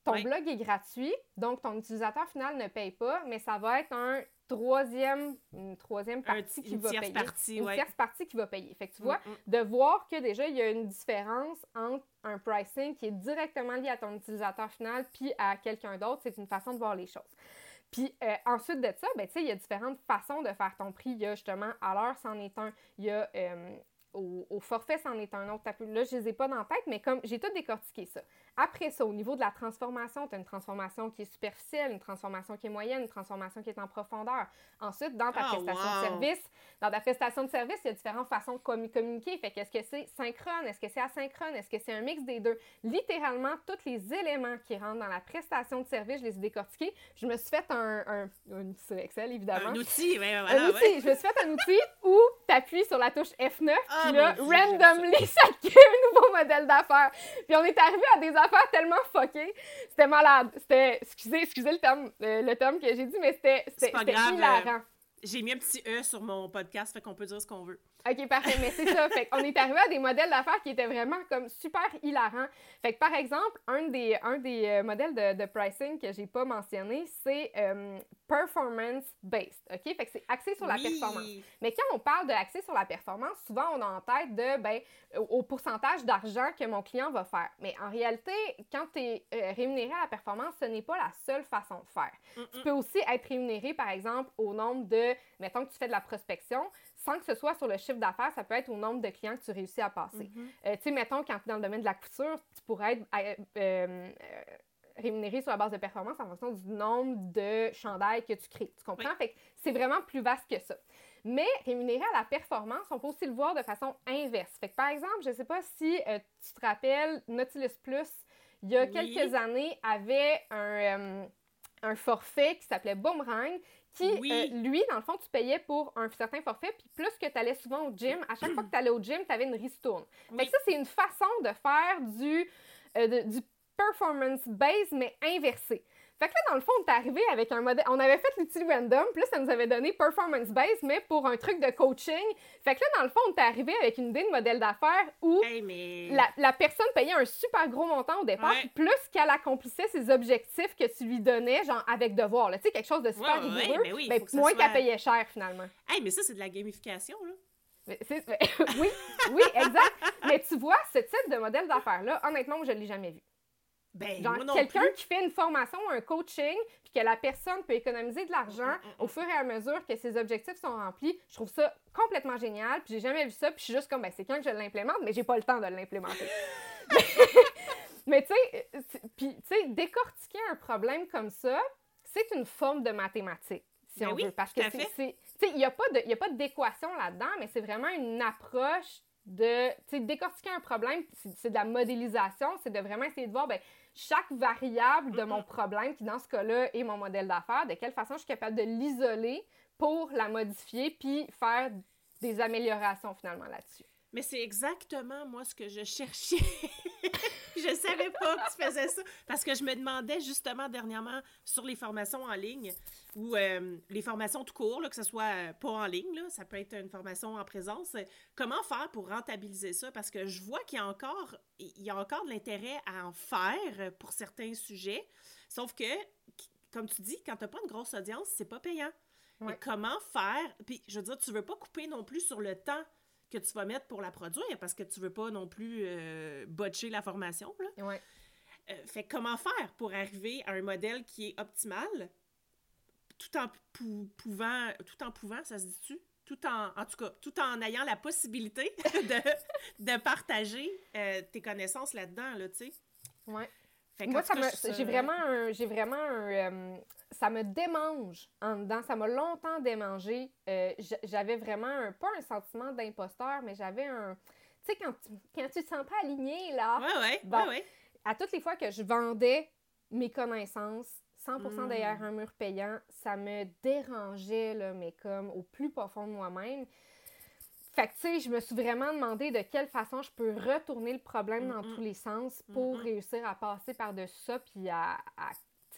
ton blog est gratuit, donc ton utilisateur final ne paye pas, mais ça va être un troisième, une troisième partie qui va payer. Partie, une tierce partie qui va payer. Fait que tu vois, mm, mm. de voir que déjà, il y a une différence entre un pricing qui est directement lié à ton utilisateur final puis à quelqu'un d'autre, c'est une façon de voir les choses. Puis euh, ensuite de ça, ben, il y a différentes façons de faire ton prix. Il y a justement, à l'heure, c'en est un. Il y a euh, au, forfait, c'en est un autre. Là, je les ai pas dans la tête, mais comme j'ai tout décortiqué ça. Après ça, au niveau de la transformation, tu as une transformation qui est superficielle, une transformation qui est moyenne, une transformation qui est en profondeur. Ensuite, dans ta ah, prestation de service, dans ta prestation de service, il y a différentes façons de communiquer. Fait qu'est-ce que c'est synchrone? Est-ce que c'est asynchrone? Est-ce que c'est un mix des deux? Littéralement, tous les éléments qui rentrent dans la prestation de service, je les ai décortiqués. Je me suis fait un, un, un Excel, évidemment. Un outil, oui, voilà. Un outil. Je me suis fait un outil où tu appuies sur la touche F9, ah, puis là, randomly, (laughs) ça crée un nouveau modèle d'affaires. Puis on est arrivé à des affaires tellement fuckées. C'était malade. C'était, excusez, excusez le terme, euh, le terme que j'ai dit, mais c'était, c'était, hilarant. J'ai mis un petit E sur mon podcast, fait qu'on peut dire ce qu'on veut. OK, parfait. Mais c'est ça. Fait qu'on est arrivé à des modèles d'affaires qui étaient vraiment comme super hilarants. Fait que par exemple, un des, un des euh, modèles de, de, pricing que j'ai pas mentionné, c'est euh, performance-based. OK? Fait que c'est axé sur la performance. Mais quand on parle de axé sur la performance, souvent on a en tête de, ben, au pourcentage d'argent que mon client va faire. Mais en réalité, quand tu es euh, rémunéré à la performance, ce n'est pas la seule façon de faire. Tu peux aussi être rémunéré, par exemple, au nombre de, mettons que tu fais de la prospection, sans que ce soit sur le chiffre d'affaires, ça peut être au nombre de clients que tu réussis à passer. Mm-hmm. Euh, tu sais, mettons, quand tu es dans le domaine de la couture, tu pourrais être euh, euh, rémunéré sur la base de performance en fonction du nombre de chandails que tu crées. Tu comprends? Fait que c'est vraiment plus vaste que ça. Mais rémunéré à la performance, on peut aussi le voir de façon inverse. Fait que par exemple, je ne sais pas si euh, tu te rappelles, Nautilus Plus, il y a quelques années, avait un, euh, un forfait qui s'appelait Boomerang, qui, euh, lui, dans le fond, tu payais pour un certain forfait, puis plus que tu allais souvent au gym, à chaque fois que tu allais au gym, tu avais une ristourne. Fait que ça, c'est une façon de faire du, du performance base, mais inversé. Fait que là, dans le fond, on est arrivé avec un modèle. On avait fait l'outil random, plus ça nous avait donné performance base, mais pour un truc de coaching. Fait que là, dans le fond, on est arrivé avec une idée de modèle d'affaires où la, personne payait un super gros montant au départ, plus qu'elle accomplissait ses objectifs que tu lui donnais, genre avec devoir. Tu sais, quelque chose de super rigoureux, mais ben, moins qu'elle payait cher finalement. Hey, mais ça, c'est de la gamification, là. (laughs) oui, oui, exact. mais tu vois, ce type de modèle d'affaires-là, honnêtement, je ne l'ai jamais vu. Ben, Genre, quelqu'un qui fait une formation ou un coaching, puis que la personne peut économiser de l'argent mm, mm, mm, au fur et à mesure que ses objectifs sont remplis, je trouve ça complètement génial. Puis j'ai jamais vu ça, puis je suis juste comme, ben, c'est quand que je l'implémente, mais j'ai pas le temps de l'implémenter. (laughs) mais tu sais, puis tu sais, décortiquer un problème comme ça, c'est une forme de mathématiques, si ben on veut. Parce que c'est. Tu sais, il n'y a pas d'équation là-dedans, mais c'est vraiment une approche de décortiquer un problème, c'est de la modélisation, c'est de vraiment essayer de voir ben, chaque variable de mon problème, qui dans ce cas-là est mon modèle d'affaires, de quelle façon je suis capable de l'isoler pour la modifier puis faire des améliorations finalement là-dessus. Mais c'est exactement moi ce que je cherchais. (laughs) je savais pas que tu faisais ça parce que je me demandais justement dernièrement sur les formations en ligne ou euh, les formations tout court, que ce soit euh, pas en ligne, là, ça peut être une formation en présence. Comment faire pour rentabiliser ça? Parce que je vois qu'il y a encore, il y a encore de l'intérêt à en faire pour certains sujets. Sauf que, comme tu dis, quand tu n'as pas une grosse audience, c'est pas payant. comment faire? Puis, je veux dire, tu veux pas couper non plus sur le temps que tu vas mettre pour la produire parce que tu veux pas non plus euh, botcher la formation. Là. Ouais. Euh, fait comment faire pour arriver à un modèle qui est optimal tout en pouvant, tout en pouvant, ça se dit-tu? Tout en, en tout cas, tout en ayant la possibilité (laughs) de, de partager euh, tes connaissances là-dedans, là, tu sais. Ouais. Moi, j'ai vraiment j'ai vraiment un, ça me démange en dedans. Ça m'a longtemps démangé. Euh, j'avais vraiment un, pas un sentiment d'imposteur, mais j'avais un. Tu sais, quand tu, quand tu te sens pas aligné, là. Ouais, ouais, ouais, À toutes les fois que je vendais mes connaissances, 100% derrière hmm. un mur payant, ça me dérangeait, là, mais comme au plus profond de moi-même. Fait que, tu sais, je me suis vraiment demandé de quelle façon je peux retourner le problème dans tous les sens pour réussir à passer par-dessus ça puis à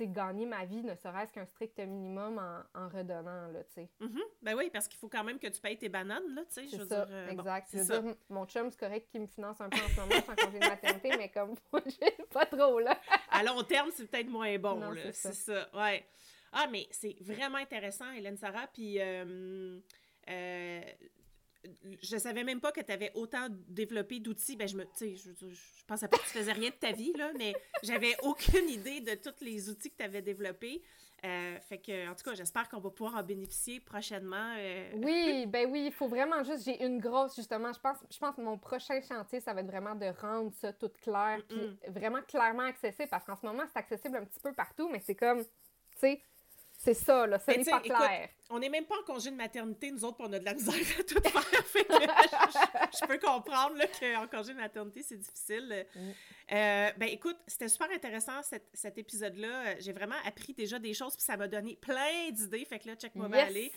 gagner ma vie, ne serait-ce qu'un strict minimum en, redonnant, là, tu sais. Mm-hmm. Ben oui, parce qu'il faut quand même que tu payes tes bananes, là, tu sais, je veux ça, dire... Euh, exact. je veux dire, mon chum, c'est correct qu'il me finance un peu en ce moment, sans congé de maternité, mais comme, (laughs) j'ai pas trop, là. à long terme, c'est peut-être moins bon, là, c'est ça. ouais. Ah, mais c'est vraiment intéressant, Hélène Sarah, puis... Euh, euh, je savais même pas que tu avais autant développé d'outils. Ben, je me, je, je, pensais pas que tu faisais rien de ta vie, là, mais j'avais aucune idée de tous les outils que tu avais développés. Euh, fait que, en tout cas, j'espère qu'on va pouvoir en bénéficier prochainement. Euh. Oui, ben oui, il faut vraiment juste, j'ai une grosse, justement, je pense, je pense que mon prochain chantier, ça va être vraiment de rendre ça tout clair, puis vraiment clairement accessible, parce qu'en ce moment, c'est accessible un petit peu partout, mais c'est comme, tu sais, c'est ça, là, ça n'est pas clair. on n'est même pas en congé de maternité, nous autres, on a de la misère à tout faire. (laughs) je, peux comprendre qu'en congé de maternité, c'est difficile. Mm. Euh, ben écoute, c'était super intéressant cet, épisode-là. J'ai vraiment appris déjà des choses, puis ça m'a donné plein d'idées. Fait que là, check-moi yes. aller.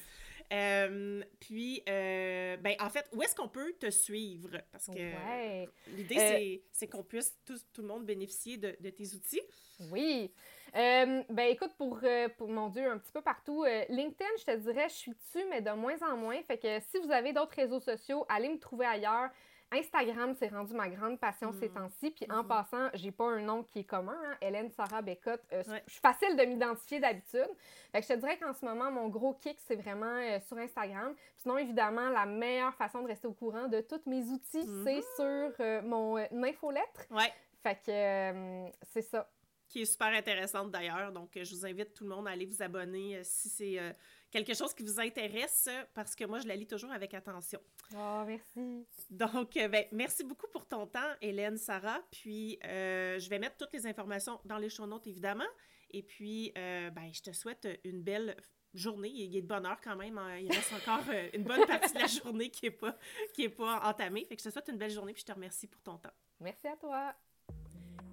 Euh, puis, euh, ben, en fait, où est-ce qu'on peut te suivre? Parce que l'idée, c'est qu'on puisse tout, tout, le monde bénéficier de, de tes outils. Oui. Euh, ben écoute, pour, euh, pour, mon Dieu, un petit peu partout. Euh, LinkedIn, je te dirais, je suis dessus, mais de moins en moins. Fait que si vous avez d'autres réseaux sociaux, allez me trouver ailleurs. Instagram, c'est rendu ma grande passion ces mm. temps-ci. Puis en mm-hmm. passant, j'ai pas un nom qui est commun, hein. Hélène Sarah Bécotte. Je suis facile de m'identifier d'habitude. Fait que je te dirais qu'en ce moment, mon gros kick, c'est vraiment sur Instagram. Sinon, évidemment, la meilleure façon de rester au courant de tous mes outils, c'est mm-hmm. sur mon infolettre. Ouais. Fait que c'est ça. Qui est super intéressante d'ailleurs. Donc, je vous invite tout le monde à aller vous abonner si c'est quelque chose qui vous intéresse, parce que moi, je la lis toujours avec attention. Oh, merci. Donc, ben, merci beaucoup pour ton temps, Hélène, Sarah. Puis, je vais mettre toutes les informations dans les show notes, évidemment. Et puis, ben, je te souhaite une belle journée. Il est de bonne heure quand même. Hein. Il reste encore euh, une bonne partie de la journée qui n'est pas, qui est pas entamée. Fait que je te souhaite une belle journée puis je te remercie pour ton temps. Merci à toi.